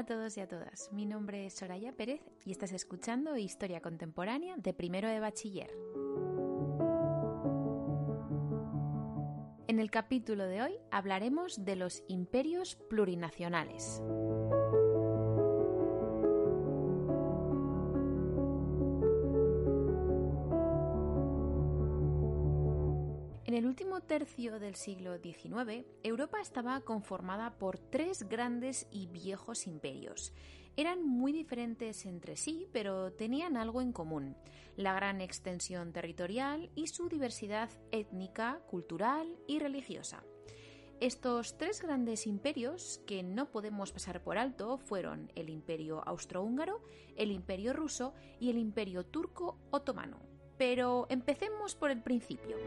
A todos y a todas, mi nombre es Soraya Pérez y estás escuchando Historia Contemporánea de Primero de Bachiller. En el capítulo de hoy hablaremos de los imperios plurinacionales. En el último tercio del siglo XIX, Europa estaba conformada por tres grandes y viejos imperios. Eran muy diferentes entre sí, pero tenían algo en común, la gran extensión territorial y su diversidad étnica, cultural y religiosa. Estos tres grandes imperios que no podemos pasar por alto fueron el imperio austrohúngaro, el imperio ruso y el imperio turco otomano. Pero empecemos por el principio.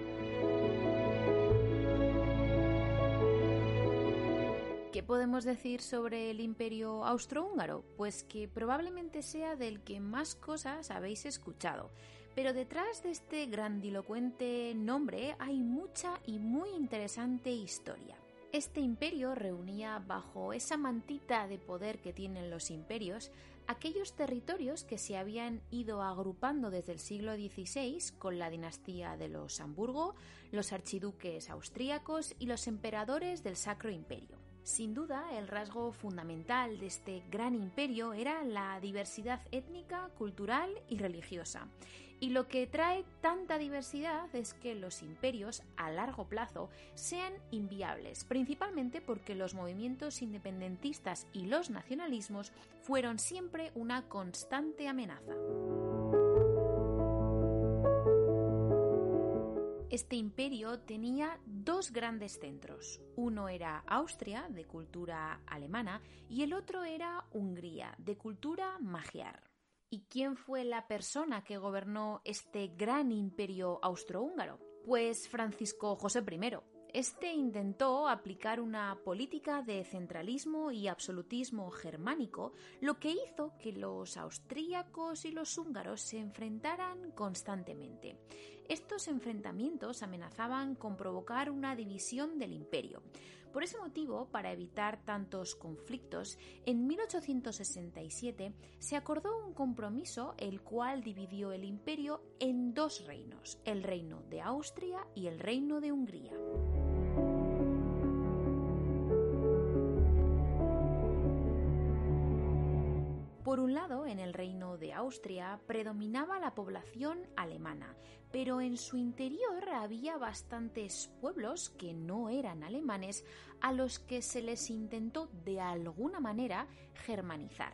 ¿Qué podemos decir sobre el imperio austrohúngaro? Pues que probablemente sea del que más cosas habéis escuchado. Pero detrás de este grandilocuente nombre hay mucha y muy interesante historia. Este imperio reunía bajo esa mantita de poder que tienen los imperios aquellos territorios que se habían ido agrupando desde el siglo XVI con la dinastía de los Hamburgo, los archiduques austríacos y los emperadores del Sacro Imperio. Sin duda, el rasgo fundamental de este gran imperio era la diversidad étnica, cultural y religiosa. Y lo que trae tanta diversidad es que los imperios a largo plazo sean inviables, principalmente porque los movimientos independentistas y los nacionalismos fueron siempre una constante amenaza. Este imperio tenía dos grandes centros. Uno era Austria, de cultura alemana, y el otro era Hungría, de cultura magiar. ¿Y quién fue la persona que gobernó este gran imperio austrohúngaro? Pues Francisco José I, este intentó aplicar una política de centralismo y absolutismo germánico, lo que hizo que los austríacos y los húngaros se enfrentaran constantemente. Estos enfrentamientos amenazaban con provocar una división del imperio. Por ese motivo, para evitar tantos conflictos, en 1867 se acordó un compromiso el cual dividió el imperio en dos reinos, el reino de Austria y el reino de Hungría. Por un lado, en el reino de Austria predominaba la población alemana, pero en su interior había bastantes pueblos que no eran alemanes a los que se les intentó de alguna manera germanizar.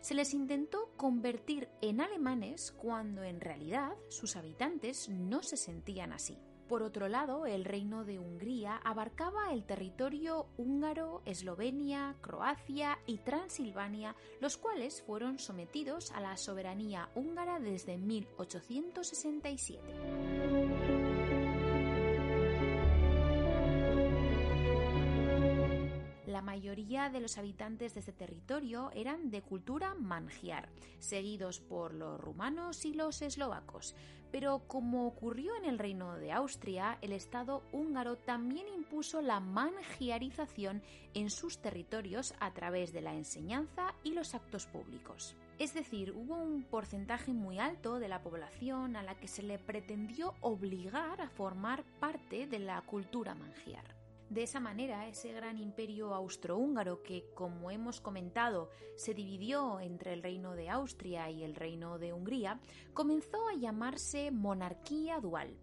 Se les intentó convertir en alemanes cuando en realidad sus habitantes no se sentían así. Por otro lado, el reino de Hungría abarcaba el territorio húngaro, Eslovenia, Croacia y Transilvania, los cuales fueron sometidos a la soberanía húngara desde 1867. Mayoría de los habitantes de este territorio eran de cultura mangiar, seguidos por los rumanos y los eslovacos. Pero como ocurrió en el Reino de Austria, el Estado húngaro también impuso la mangiarización en sus territorios a través de la enseñanza y los actos públicos. Es decir, hubo un porcentaje muy alto de la población a la que se le pretendió obligar a formar parte de la cultura mangiar. De esa manera, ese gran imperio austrohúngaro que, como hemos comentado, se dividió entre el reino de Austria y el reino de Hungría, comenzó a llamarse monarquía dual.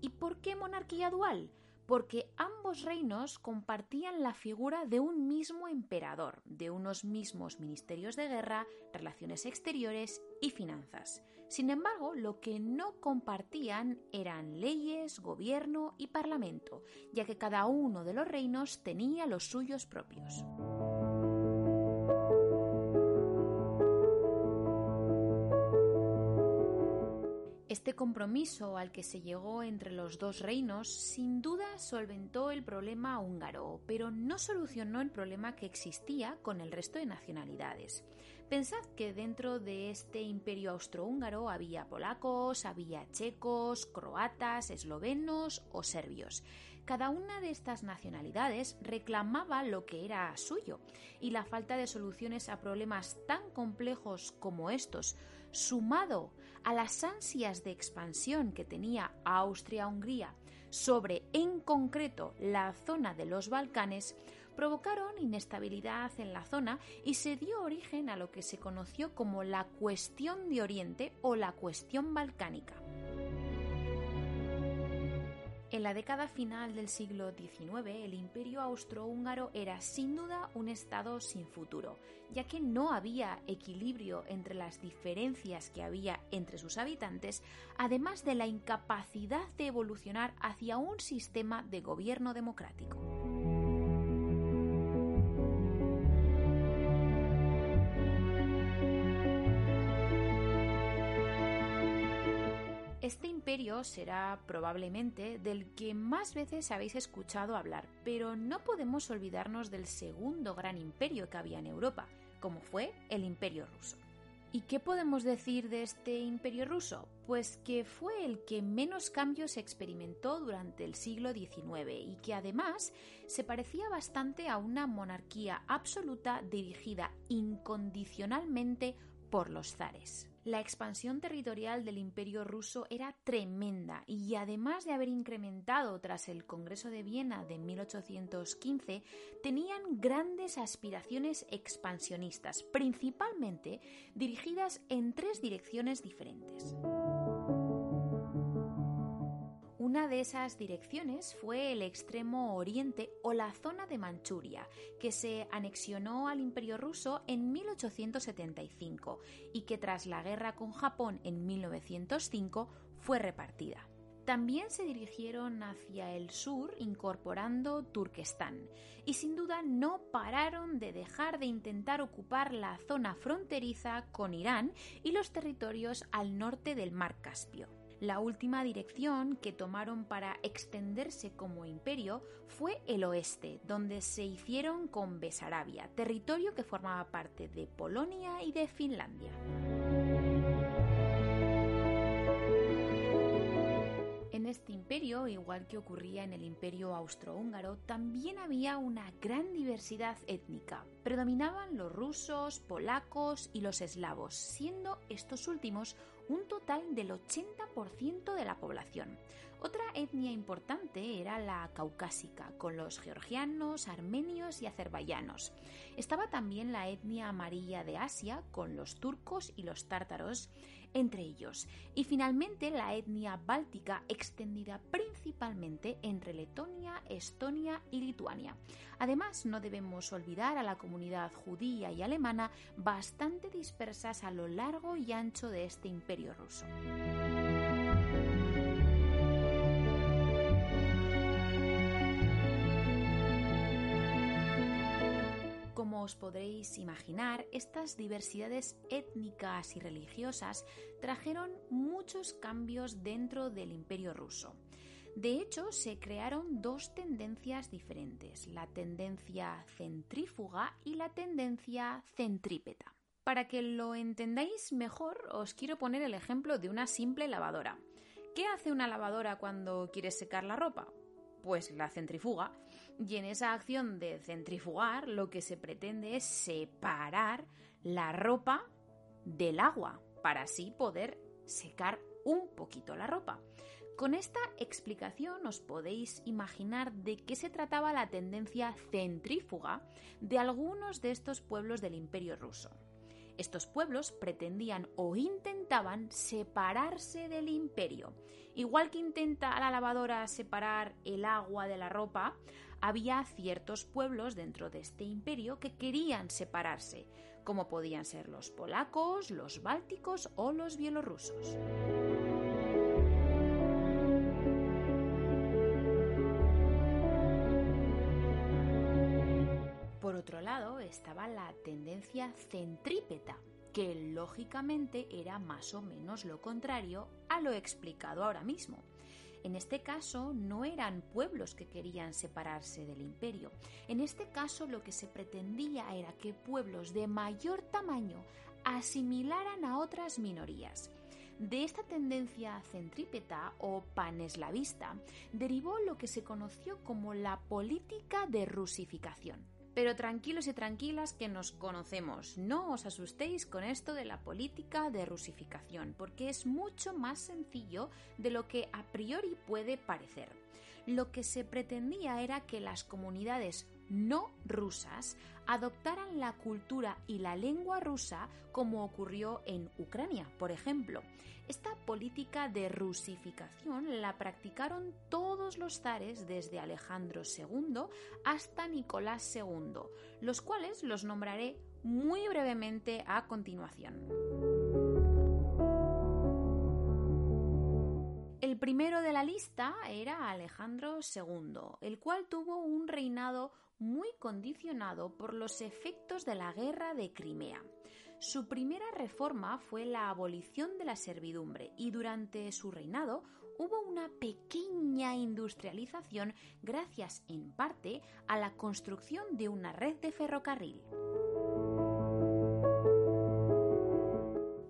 ¿Y por qué monarquía dual? porque ambos reinos compartían la figura de un mismo emperador, de unos mismos ministerios de guerra, relaciones exteriores y finanzas. Sin embargo, lo que no compartían eran leyes, gobierno y parlamento, ya que cada uno de los reinos tenía los suyos propios. Este compromiso al que se llegó entre los dos reinos sin duda solventó el problema húngaro, pero no solucionó el problema que existía con el resto de nacionalidades. Pensad que dentro de este imperio austrohúngaro había polacos, había checos, croatas, eslovenos o serbios. Cada una de estas nacionalidades reclamaba lo que era suyo y la falta de soluciones a problemas tan complejos como estos, sumado a las ansias de expansión que tenía Austria-Hungría sobre, en concreto, la zona de los Balcanes, provocaron inestabilidad en la zona y se dio origen a lo que se conoció como la cuestión de Oriente o la cuestión balcánica. En la década final del siglo XIX, el imperio austrohúngaro era sin duda un estado sin futuro, ya que no había equilibrio entre las diferencias que había entre sus habitantes, además de la incapacidad de evolucionar hacia un sistema de gobierno democrático. Será probablemente del que más veces habéis escuchado hablar, pero no podemos olvidarnos del segundo gran imperio que había en Europa, como fue el imperio ruso. ¿Y qué podemos decir de este imperio ruso? Pues que fue el que menos cambios experimentó durante el siglo XIX y que además se parecía bastante a una monarquía absoluta dirigida incondicionalmente por los zares. La expansión territorial del imperio ruso era tremenda y además de haber incrementado tras el Congreso de Viena de 1815, tenían grandes aspiraciones expansionistas, principalmente dirigidas en tres direcciones diferentes. De esas direcciones fue el extremo oriente o la zona de Manchuria, que se anexionó al Imperio ruso en 1875 y que tras la guerra con Japón en 1905 fue repartida. También se dirigieron hacia el sur incorporando Turquestán y sin duda no pararon de dejar de intentar ocupar la zona fronteriza con Irán y los territorios al norte del mar Caspio. La última dirección que tomaron para extenderse como imperio fue el oeste, donde se hicieron con Besarabia, territorio que formaba parte de Polonia y de Finlandia. Este imperio, igual que ocurría en el imperio austrohúngaro, también había una gran diversidad étnica. Predominaban los rusos, polacos y los eslavos, siendo estos últimos un total del 80% de la población. Otra etnia importante era la caucásica, con los georgianos, armenios y azerbaiyanos. Estaba también la etnia amarilla de Asia, con los turcos y los tártaros, entre ellos. Y finalmente la etnia báltica, extendida principalmente entre Letonia, Estonia y Lituania. Además, no debemos olvidar a la comunidad judía y alemana bastante dispersas a lo largo y ancho de este imperio ruso. Os podréis imaginar, estas diversidades étnicas y religiosas trajeron muchos cambios dentro del imperio ruso. De hecho, se crearon dos tendencias diferentes, la tendencia centrífuga y la tendencia centrípeta. Para que lo entendáis mejor, os quiero poner el ejemplo de una simple lavadora. ¿Qué hace una lavadora cuando quiere secar la ropa? Pues la centrifuga y en esa acción de centrifugar lo que se pretende es separar la ropa del agua para así poder secar un poquito la ropa. Con esta explicación os podéis imaginar de qué se trataba la tendencia centrífuga de algunos de estos pueblos del Imperio ruso. Estos pueblos pretendían o intentaban separarse del imperio. Igual que intenta la lavadora separar el agua de la ropa, había ciertos pueblos dentro de este imperio que querían separarse, como podían ser los polacos, los bálticos o los bielorrusos. Por otro lado, estaba la tendencia centrípeta, que lógicamente era más o menos lo contrario a lo explicado ahora mismo. En este caso no eran pueblos que querían separarse del imperio. En este caso lo que se pretendía era que pueblos de mayor tamaño asimilaran a otras minorías. De esta tendencia centrípeta o paneslavista derivó lo que se conoció como la política de rusificación. Pero tranquilos y tranquilas que nos conocemos, no os asustéis con esto de la política de rusificación, porque es mucho más sencillo de lo que a priori puede parecer. Lo que se pretendía era que las comunidades no rusas adoptaran la cultura y la lengua rusa como ocurrió en Ucrania, por ejemplo. Esta política de rusificación la practicaron todos los zares desde Alejandro II hasta Nicolás II, los cuales los nombraré muy brevemente a continuación. El primero de la lista era Alejandro II, el cual tuvo un reinado muy condicionado por los efectos de la guerra de Crimea. Su primera reforma fue la abolición de la servidumbre y durante su reinado hubo una pequeña industrialización gracias en parte a la construcción de una red de ferrocarril.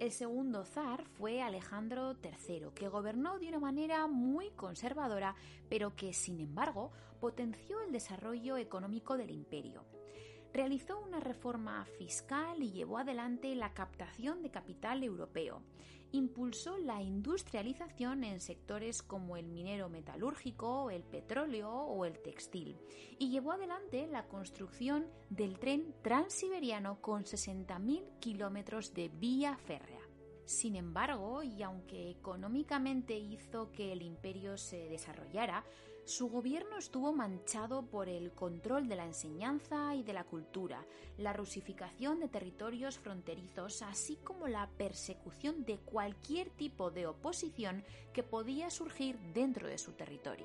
El segundo zar fue Alejandro III, que gobernó de una manera muy conservadora, pero que, sin embargo, potenció el desarrollo económico del imperio. Realizó una reforma fiscal y llevó adelante la captación de capital europeo. Impulsó la industrialización en sectores como el minero metalúrgico, el petróleo o el textil. Y llevó adelante la construcción del tren transiberiano con 60.000 kilómetros de vía férrea. Sin embargo, y aunque económicamente hizo que el imperio se desarrollara, su gobierno estuvo manchado por el control de la enseñanza y de la cultura, la rusificación de territorios fronterizos, así como la persecución de cualquier tipo de oposición que podía surgir dentro de su territorio.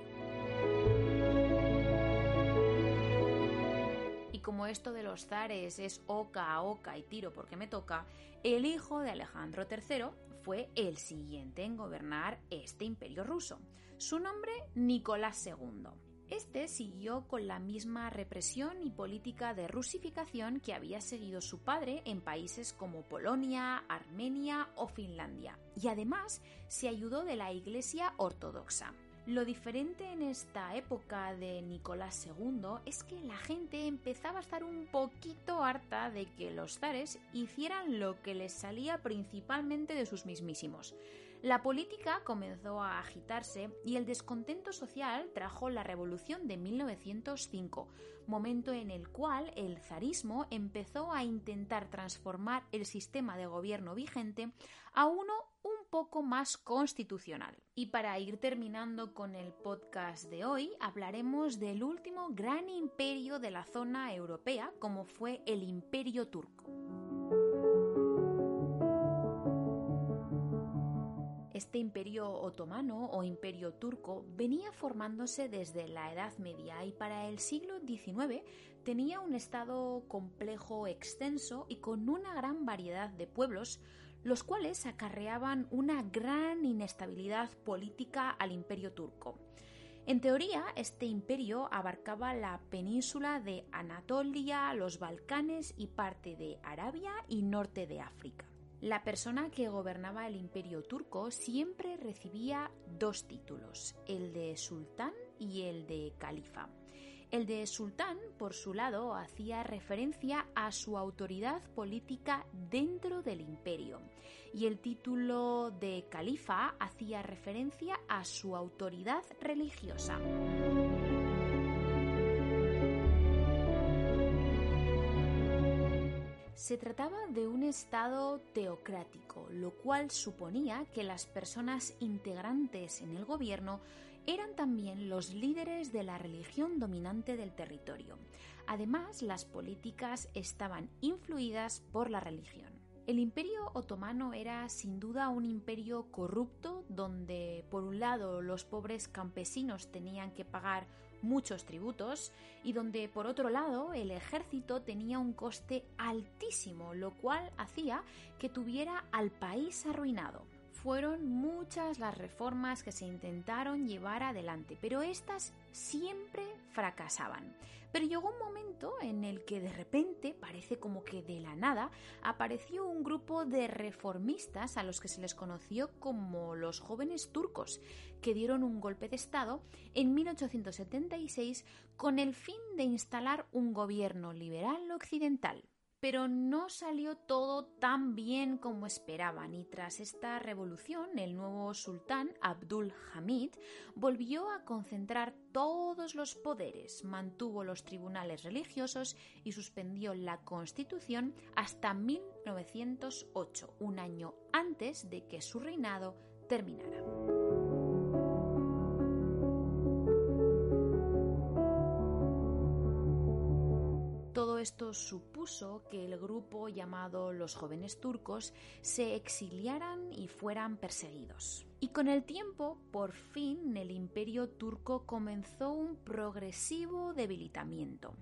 Y como esto de los zares es oca a oca y tiro porque me toca, el hijo de Alejandro III fue el siguiente en gobernar este imperio ruso. Su nombre, Nicolás II. Este siguió con la misma represión y política de rusificación que había seguido su padre en países como Polonia, Armenia o Finlandia, y además se ayudó de la Iglesia Ortodoxa. Lo diferente en esta época de Nicolás II es que la gente empezaba a estar un poquito harta de que los zares hicieran lo que les salía principalmente de sus mismísimos. La política comenzó a agitarse y el descontento social trajo la revolución de 1905, momento en el cual el zarismo empezó a intentar transformar el sistema de gobierno vigente a uno un poco más constitucional. Y para ir terminando con el podcast de hoy, hablaremos del último gran imperio de la zona europea, como fue el Imperio Turco. Este imperio otomano o imperio turco venía formándose desde la Edad Media y para el siglo XIX tenía un estado complejo extenso y con una gran variedad de pueblos los cuales acarreaban una gran inestabilidad política al imperio turco. En teoría, este imperio abarcaba la península de Anatolia, los Balcanes y parte de Arabia y norte de África. La persona que gobernaba el imperio turco siempre recibía dos títulos, el de sultán y el de califa. El de sultán, por su lado, hacía referencia a su autoridad política dentro del imperio y el título de califa hacía referencia a su autoridad religiosa. Se trataba de un Estado teocrático, lo cual suponía que las personas integrantes en el gobierno eran también los líderes de la religión dominante del territorio. Además, las políticas estaban influidas por la religión. El imperio otomano era sin duda un imperio corrupto donde por un lado los pobres campesinos tenían que pagar muchos tributos y donde por otro lado el ejército tenía un coste altísimo, lo cual hacía que tuviera al país arruinado. Fueron muchas las reformas que se intentaron llevar adelante, pero estas siempre fracasaban. Pero llegó un momento en el que de repente, parece como que de la nada, apareció un grupo de reformistas a los que se les conoció como los jóvenes turcos, que dieron un golpe de Estado en 1876 con el fin de instalar un gobierno liberal occidental. Pero no salió todo tan bien como esperaban y tras esta revolución el nuevo sultán Abdul Hamid volvió a concentrar todos los poderes, mantuvo los tribunales religiosos y suspendió la constitución hasta 1908, un año antes de que su reinado terminara. Esto supuso que el grupo llamado los jóvenes turcos se exiliaran y fueran perseguidos. Y con el tiempo, por fin, el imperio turco comenzó un progresivo debilitamiento.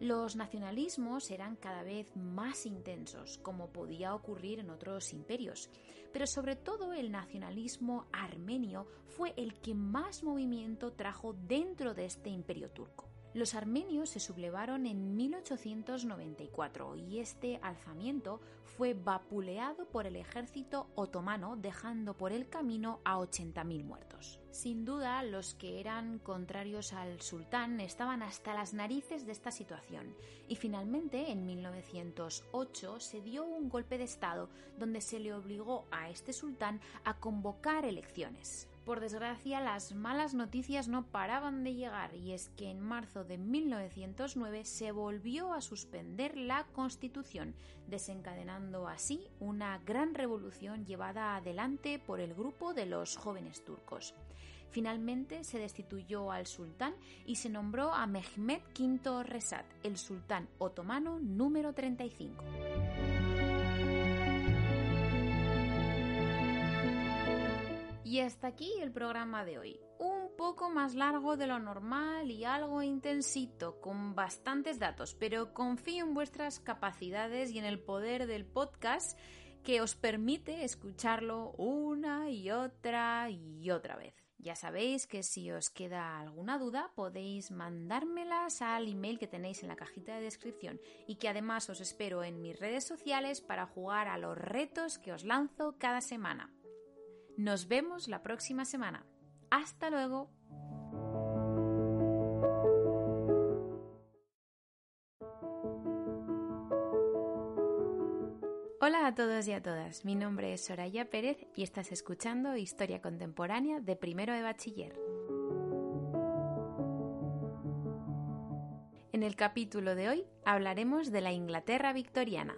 Los nacionalismos eran cada vez más intensos, como podía ocurrir en otros imperios, pero sobre todo el nacionalismo armenio fue el que más movimiento trajo dentro de este imperio turco. Los armenios se sublevaron en 1894 y este alzamiento fue vapuleado por el ejército otomano dejando por el camino a 80.000 muertos. Sin duda, los que eran contrarios al sultán estaban hasta las narices de esta situación y finalmente en 1908 se dio un golpe de Estado donde se le obligó a este sultán a convocar elecciones. Por desgracia, las malas noticias no paraban de llegar y es que en marzo de 1909 se volvió a suspender la Constitución, desencadenando así una gran revolución llevada adelante por el grupo de los jóvenes turcos. Finalmente se destituyó al sultán y se nombró a Mehmed V Resat, el sultán otomano número 35. Y hasta aquí el programa de hoy. Un poco más largo de lo normal y algo intensito, con bastantes datos, pero confío en vuestras capacidades y en el poder del podcast que os permite escucharlo una y otra y otra vez. Ya sabéis que si os queda alguna duda podéis mandármelas al email que tenéis en la cajita de descripción y que además os espero en mis redes sociales para jugar a los retos que os lanzo cada semana. Nos vemos la próxima semana. Hasta luego. Hola a todos y a todas, mi nombre es Soraya Pérez y estás escuchando Historia Contemporánea de Primero de Bachiller. En el capítulo de hoy hablaremos de la Inglaterra victoriana.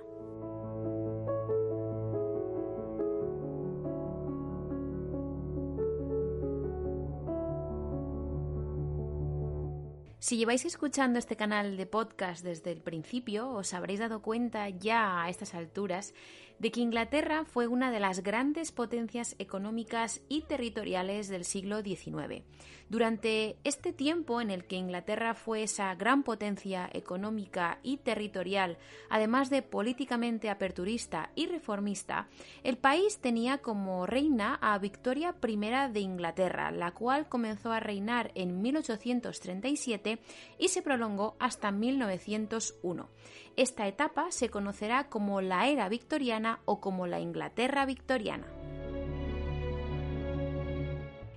Si lleváis escuchando este canal de podcast desde el principio, os habréis dado cuenta ya a estas alturas de que Inglaterra fue una de las grandes potencias económicas y territoriales del siglo XIX. Durante este tiempo en el que Inglaterra fue esa gran potencia económica y territorial, además de políticamente aperturista y reformista, el país tenía como reina a Victoria I de Inglaterra, la cual comenzó a reinar en 1837 y se prolongó hasta 1901. Esta etapa se conocerá como la era victoriana o como la Inglaterra victoriana.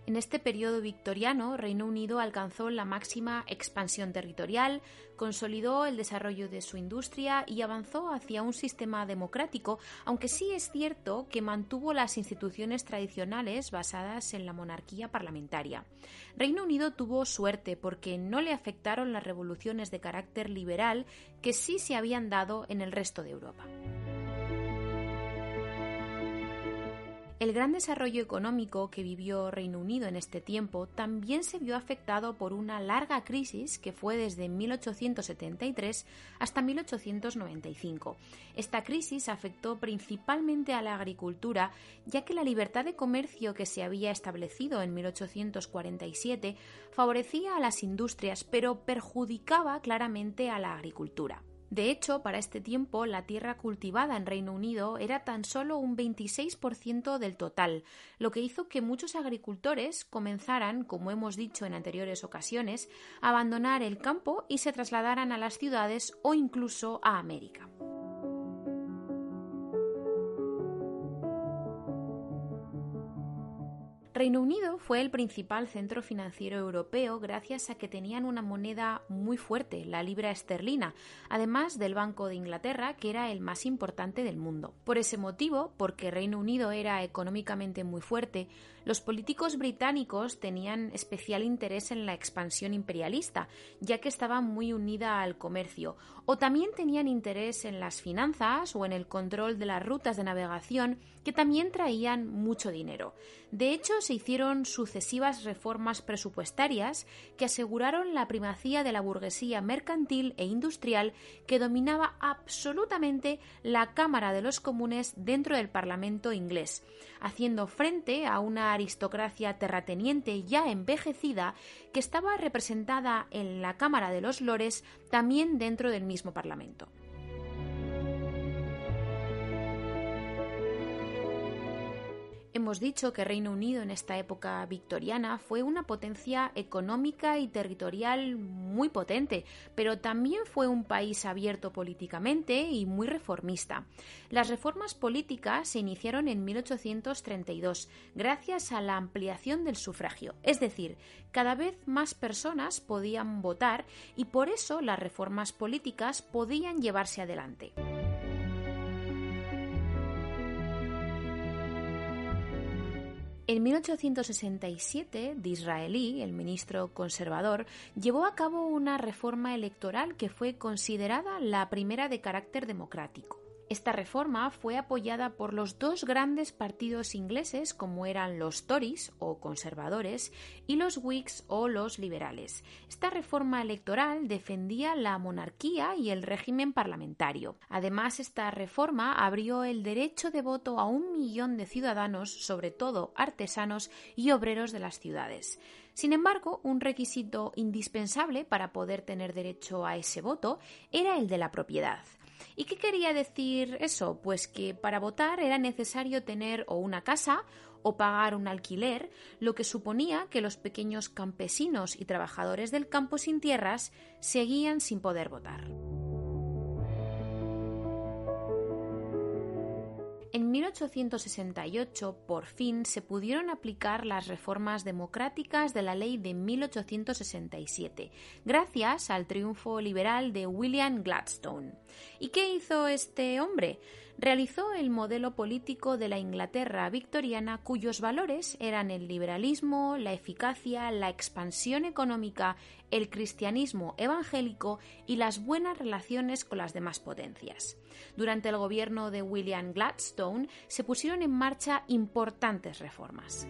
En este periodo victoriano, Reino Unido alcanzó la máxima expansión territorial, consolidó el desarrollo de su industria y avanzó hacia un sistema democrático, aunque sí es cierto que mantuvo las instituciones tradicionales basadas en la monarquía parlamentaria. Reino Unido tuvo suerte porque no le afectaron las revoluciones de carácter liberal que sí se habían dado en el resto de Europa. El gran desarrollo económico que vivió Reino Unido en este tiempo también se vio afectado por una larga crisis que fue desde 1873 hasta 1895. Esta crisis afectó principalmente a la agricultura, ya que la libertad de comercio que se había establecido en 1847 favorecía a las industrias, pero perjudicaba claramente a la agricultura. De hecho, para este tiempo la tierra cultivada en Reino Unido era tan solo un 26% del total, lo que hizo que muchos agricultores comenzaran, como hemos dicho en anteriores ocasiones, a abandonar el campo y se trasladaran a las ciudades o incluso a América. Reino Unido fue el principal centro financiero europeo gracias a que tenían una moneda muy fuerte, la libra esterlina, además del Banco de Inglaterra, que era el más importante del mundo. Por ese motivo, porque Reino Unido era económicamente muy fuerte, los políticos británicos tenían especial interés en la expansión imperialista, ya que estaba muy unida al comercio, o también tenían interés en las finanzas o en el control de las rutas de navegación, que también traían mucho dinero. De hecho, se hicieron sucesivas reformas presupuestarias que aseguraron la primacía de la burguesía mercantil e industrial que dominaba absolutamente la Cámara de los Comunes dentro del Parlamento inglés, haciendo frente a una aristocracia terrateniente ya envejecida que estaba representada en la Cámara de los Lores también dentro del mismo Parlamento. Hemos dicho que Reino Unido en esta época victoriana fue una potencia económica y territorial muy potente, pero también fue un país abierto políticamente y muy reformista. Las reformas políticas se iniciaron en 1832 gracias a la ampliación del sufragio, es decir, cada vez más personas podían votar y por eso las reformas políticas podían llevarse adelante. En 1867, Disraeli, el ministro conservador, llevó a cabo una reforma electoral que fue considerada la primera de carácter democrático. Esta reforma fue apoyada por los dos grandes partidos ingleses como eran los Tories o conservadores y los Whigs o los liberales. Esta reforma electoral defendía la monarquía y el régimen parlamentario. Además, esta reforma abrió el derecho de voto a un millón de ciudadanos, sobre todo artesanos y obreros de las ciudades. Sin embargo, un requisito indispensable para poder tener derecho a ese voto era el de la propiedad. ¿Y qué quería decir eso? Pues que para votar era necesario tener o una casa o pagar un alquiler, lo que suponía que los pequeños campesinos y trabajadores del campo sin tierras seguían sin poder votar. En 1868, por fin, se pudieron aplicar las reformas democráticas de la ley de 1867, gracias al triunfo liberal de William Gladstone. ¿Y qué hizo este hombre? Realizó el modelo político de la Inglaterra victoriana cuyos valores eran el liberalismo, la eficacia, la expansión económica, el cristianismo evangélico y las buenas relaciones con las demás potencias. Durante el gobierno de William Gladstone se pusieron en marcha importantes reformas.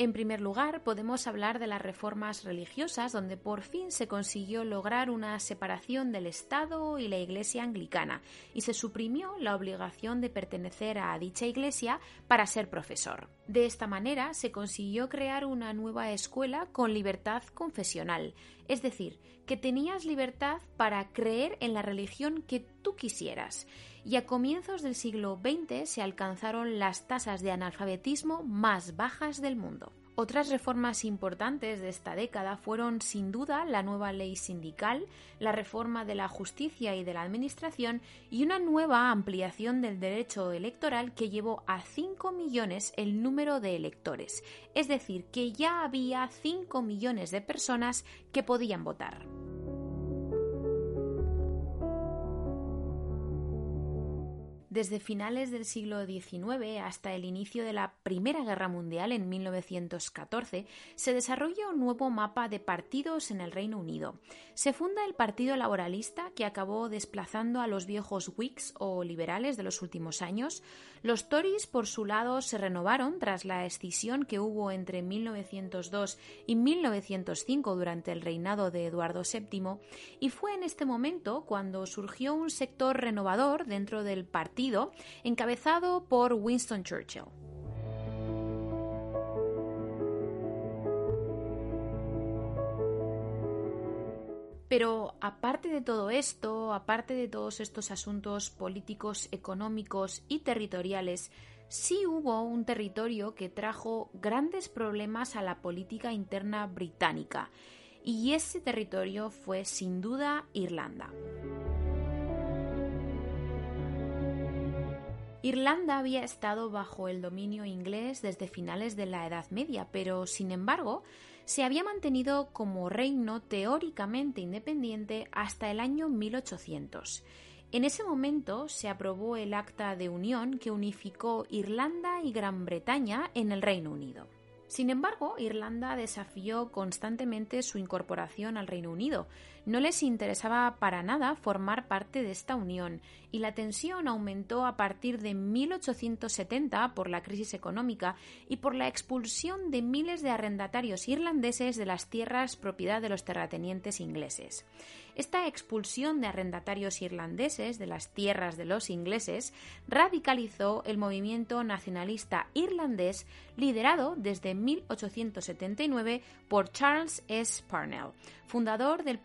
En primer lugar, podemos hablar de las reformas religiosas, donde por fin se consiguió lograr una separación del Estado y la Iglesia anglicana, y se suprimió la obligación de pertenecer a dicha Iglesia para ser profesor. De esta manera se consiguió crear una nueva escuela con libertad confesional, es decir, que tenías libertad para creer en la religión que tú quisieras y a comienzos del siglo XX se alcanzaron las tasas de analfabetismo más bajas del mundo. Otras reformas importantes de esta década fueron sin duda la nueva ley sindical, la reforma de la justicia y de la administración y una nueva ampliación del derecho electoral que llevó a 5 millones el número de electores, es decir, que ya había 5 millones de personas que podían votar. Desde finales del siglo XIX hasta el inicio de la Primera Guerra Mundial en 1914 se desarrolla un nuevo mapa de partidos en el Reino Unido. Se funda el Partido Laboralista que acabó desplazando a los viejos Whigs o liberales de los últimos años. Los Tories, por su lado, se renovaron tras la escisión que hubo entre 1902 y 1905 durante el reinado de Eduardo VII y fue en este momento cuando surgió un sector renovador dentro del partido encabezado por Winston Churchill. Pero aparte de todo esto, aparte de todos estos asuntos políticos, económicos y territoriales, sí hubo un territorio que trajo grandes problemas a la política interna británica, y ese territorio fue sin duda Irlanda. Irlanda había estado bajo el dominio inglés desde finales de la Edad Media, pero sin embargo se había mantenido como reino teóricamente independiente hasta el año 1800. En ese momento se aprobó el Acta de Unión que unificó Irlanda y Gran Bretaña en el Reino Unido. Sin embargo, Irlanda desafió constantemente su incorporación al Reino Unido. No les interesaba para nada formar parte de esta unión y la tensión aumentó a partir de 1870 por la crisis económica y por la expulsión de miles de arrendatarios irlandeses de las tierras propiedad de los terratenientes ingleses. Esta expulsión de arrendatarios irlandeses de las tierras de los ingleses radicalizó el movimiento nacionalista irlandés liderado desde 1879 por Charles S. Parnell, fundador del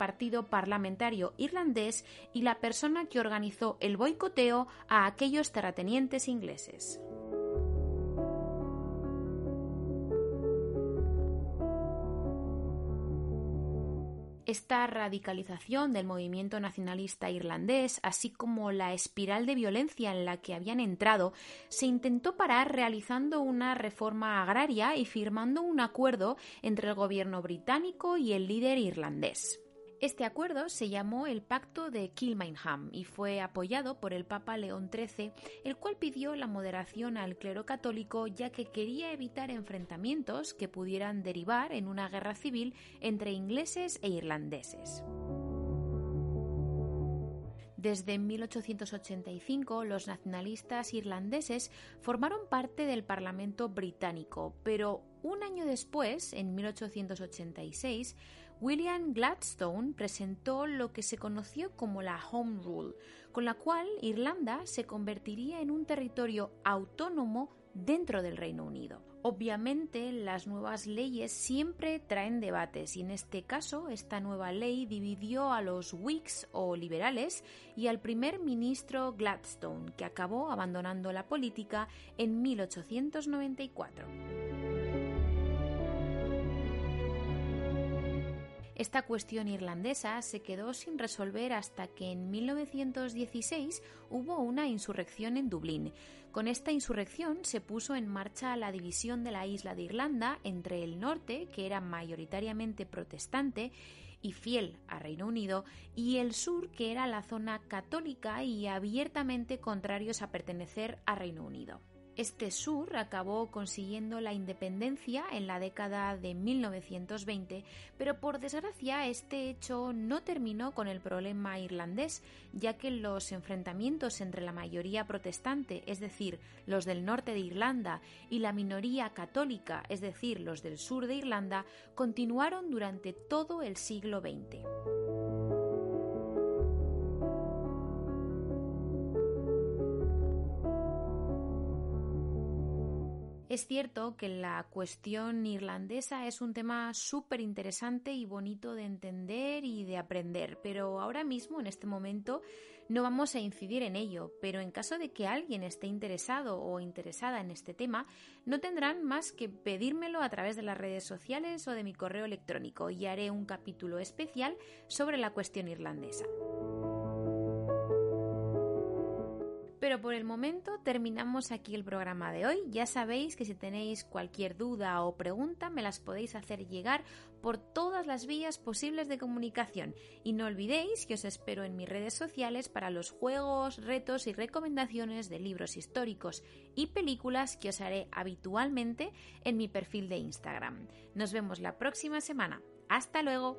Parlamentario Irlandés y la persona que organizó el boicoteo a aquellos terratenientes ingleses. Esta radicalización del movimiento nacionalista irlandés, así como la espiral de violencia en la que habían entrado, se intentó parar realizando una reforma agraria y firmando un acuerdo entre el gobierno británico y el líder irlandés. Este acuerdo se llamó el Pacto de Kilmainham y fue apoyado por el Papa León XIII, el cual pidió la moderación al clero católico ya que quería evitar enfrentamientos que pudieran derivar en una guerra civil entre ingleses e irlandeses. Desde 1885 los nacionalistas irlandeses formaron parte del Parlamento británico, pero un año después, en 1886, William Gladstone presentó lo que se conoció como la Home Rule, con la cual Irlanda se convertiría en un territorio autónomo dentro del Reino Unido. Obviamente, las nuevas leyes siempre traen debates y en este caso esta nueva ley dividió a los Whigs o liberales y al primer ministro Gladstone, que acabó abandonando la política en 1894. Esta cuestión irlandesa se quedó sin resolver hasta que en 1916 hubo una insurrección en Dublín. Con esta insurrección se puso en marcha la división de la isla de Irlanda entre el norte, que era mayoritariamente protestante, y fiel a Reino Unido, y el sur, que era la zona católica y abiertamente contrarios a pertenecer a Reino Unido. Este sur acabó consiguiendo la independencia en la década de 1920, pero por desgracia este hecho no terminó con el problema irlandés, ya que los enfrentamientos entre la mayoría protestante, es decir, los del norte de Irlanda, y la minoría católica, es decir, los del sur de Irlanda, continuaron durante todo el siglo XX. Es cierto que la cuestión irlandesa es un tema súper interesante y bonito de entender y de aprender, pero ahora mismo, en este momento, no vamos a incidir en ello, pero en caso de que alguien esté interesado o interesada en este tema, no tendrán más que pedírmelo a través de las redes sociales o de mi correo electrónico y haré un capítulo especial sobre la cuestión irlandesa. Pero por el momento terminamos aquí el programa de hoy. Ya sabéis que si tenéis cualquier duda o pregunta me las podéis hacer llegar por todas las vías posibles de comunicación. Y no olvidéis que os espero en mis redes sociales para los juegos, retos y recomendaciones de libros históricos y películas que os haré habitualmente en mi perfil de Instagram. Nos vemos la próxima semana. Hasta luego.